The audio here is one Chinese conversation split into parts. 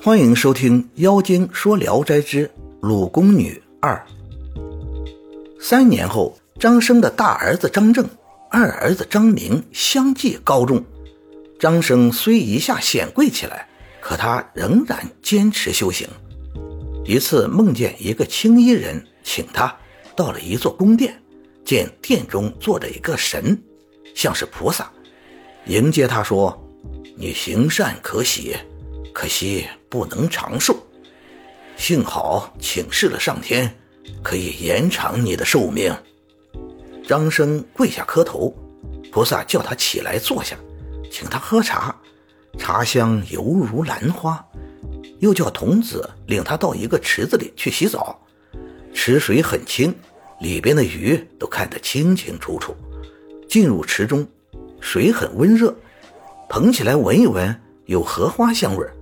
欢迎收听《妖精说聊斋之鲁宫女二》。三年后，张生的大儿子张正、二儿子张明相继高中。张生虽一下显贵起来，可他仍然坚持修行。一次梦见一个青衣人请他到了一座宫殿，见殿中坐着一个神，像是菩萨，迎接他说：“你行善可喜。”可惜不能长寿，幸好请示了上天，可以延长你的寿命。张生跪下磕头，菩萨叫他起来坐下，请他喝茶，茶香犹如兰花。又叫童子领他到一个池子里去洗澡，池水很清，里边的鱼都看得清清楚楚。进入池中，水很温热，捧起来闻一闻，有荷花香味儿。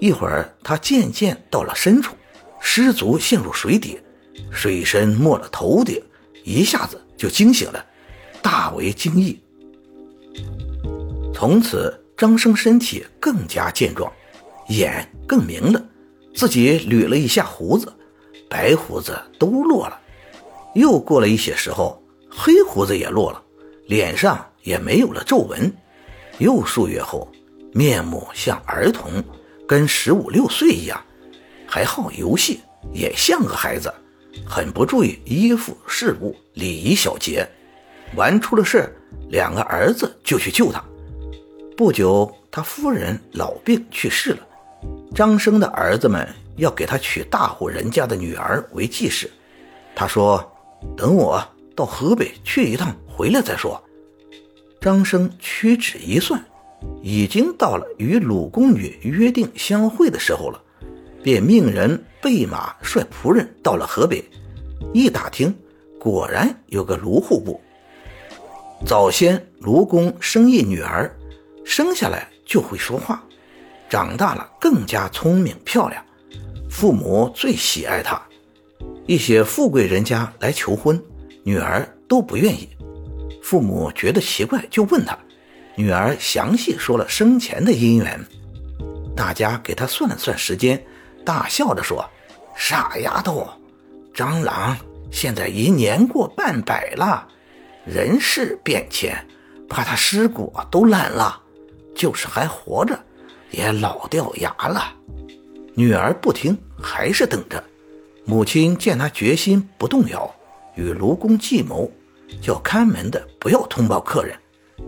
一会儿，他渐渐到了深处，失足陷入水底，水深没了头顶，一下子就惊醒了，大为惊异。从此，张生身体更加健壮，眼更明了，自己捋了一下胡子，白胡子都落了。又过了一些时候，黑胡子也落了，脸上也没有了皱纹。又数月后，面目像儿童。跟十五六岁一样，还好游戏，也像个孩子，很不注意衣服、事物、礼仪小节。玩出了事两个儿子就去救他。不久，他夫人老病去世了，张生的儿子们要给他娶大户人家的女儿为继室。他说：“等我到河北去一趟，回来再说。”张生屈指一算。已经到了与鲁宫女约定相会的时候了，便命人备马率仆人到了河北。一打听，果然有个卢户部。早先卢公生一女儿，生下来就会说话，长大了更加聪明漂亮，父母最喜爱她。一些富贵人家来求婚，女儿都不愿意。父母觉得奇怪，就问他。女儿详细说了生前的姻缘，大家给她算了算时间，大笑着说：“傻丫头，张郎现在已年过半百了，人事变迁，怕他尸骨都烂了，就是还活着，也老掉牙了。”女儿不听，还是等着。母亲见她决心不动摇，与卢公计谋，叫看门的不要通报客人。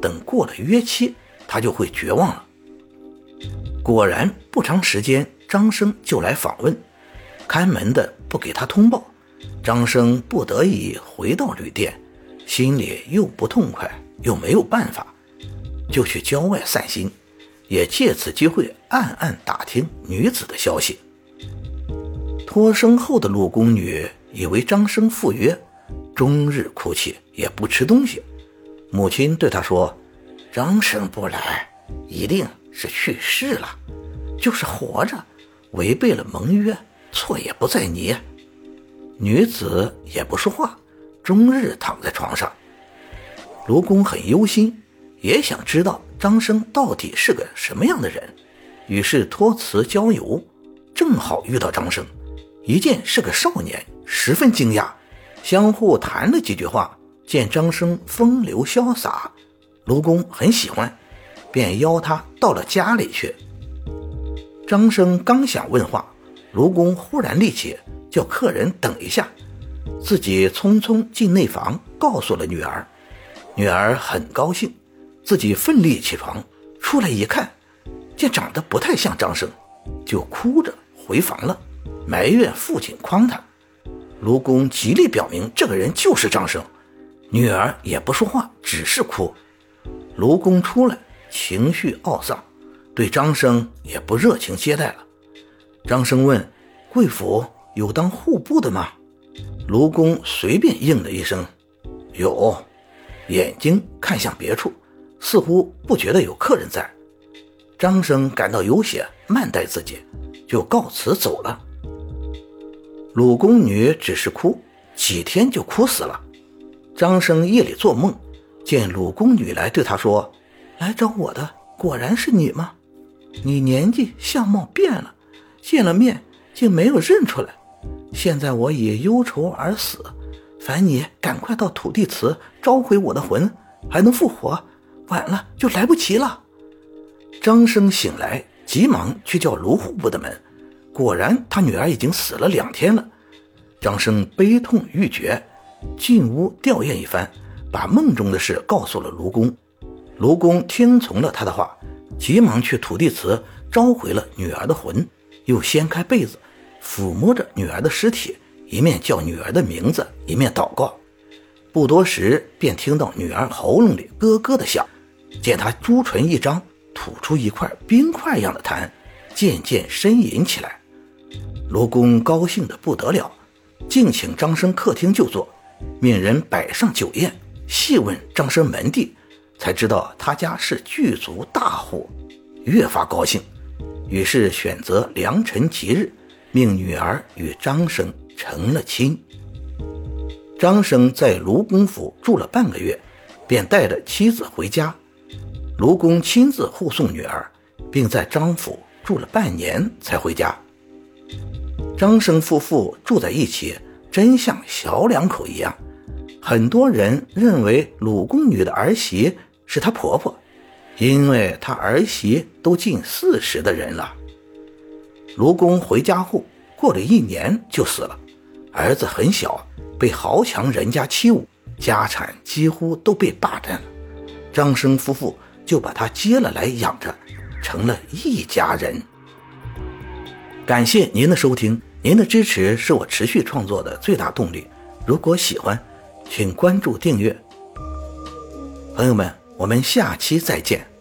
等过了约期，他就会绝望了。果然，不长时间，张生就来访问，看门的不给他通报，张生不得已回到旅店，心里又不痛快，又没有办法，就去郊外散心，也借此机会暗暗打听女子的消息。脱生后的陆宫女以为张生赴约，终日哭泣，也不吃东西。母亲对他说：“张生不来，一定是去世了；就是活着，违背了盟约，错也不在你。”女子也不说话，终日躺在床上。卢公很忧心，也想知道张生到底是个什么样的人，于是托辞郊游，正好遇到张生，一见是个少年，十分惊讶，相互谈了几句话。见张生风流潇洒，卢公很喜欢，便邀他到了家里去。张生刚想问话，卢公忽然立起，叫客人等一下，自己匆匆进内房，告诉了女儿。女儿很高兴，自己奋力起床，出来一看，见长得不太像张生，就哭着回房了，埋怨父亲诓他。卢公极力表明这个人就是张生。女儿也不说话，只是哭。卢公出来，情绪懊丧，对张生也不热情接待了。张生问：“贵府有当户部的吗？”卢公随便应了一声：“有。”眼睛看向别处，似乎不觉得有客人在。张生感到有些慢待自己，就告辞走了。鲁宫女只是哭，几天就哭死了。张生夜里做梦，见鲁宫女来对他说：“来找我的果然是你吗？你年纪相貌变了，见了面竟没有认出来。现在我已忧愁而死，烦你赶快到土地祠召回我的魂，还能复活。晚了就来不及了。张生醒来，急忙去叫卢户部的门，果然他女儿已经死了两天了。张生悲痛欲绝，进屋吊唁一番，把梦中的事告诉了卢公。卢公听从了他的话，急忙去土地祠召回了女儿的魂，又掀开被子，抚摸着女儿的尸体，一面叫女儿的名字，一面祷告。不多时，便听到女儿喉咙里咯咯的响，见她朱唇一张，吐出一块冰块一样的痰，渐渐呻吟起来。卢公高兴得不得了。敬请张生客厅就坐，命人摆上酒宴，细问张生门第，才知道他家是巨族大户，越发高兴，于是选择良辰吉日，命女儿与张生成了亲。张生在卢公府住了半个月，便带着妻子回家，卢公亲自护送女儿，并在张府住了半年才回家。张生夫妇住在一起，真像小两口一样。很多人认为鲁宫女的儿媳是她婆婆，因为她儿媳都近四十的人了。卢公回家后，过了一年就死了，儿子很小，被豪强人家欺侮，家产几乎都被霸占了。张生夫妇就把他接了来养着，成了一家人。感谢您的收听。您的支持是我持续创作的最大动力。如果喜欢，请关注订阅。朋友们，我们下期再见。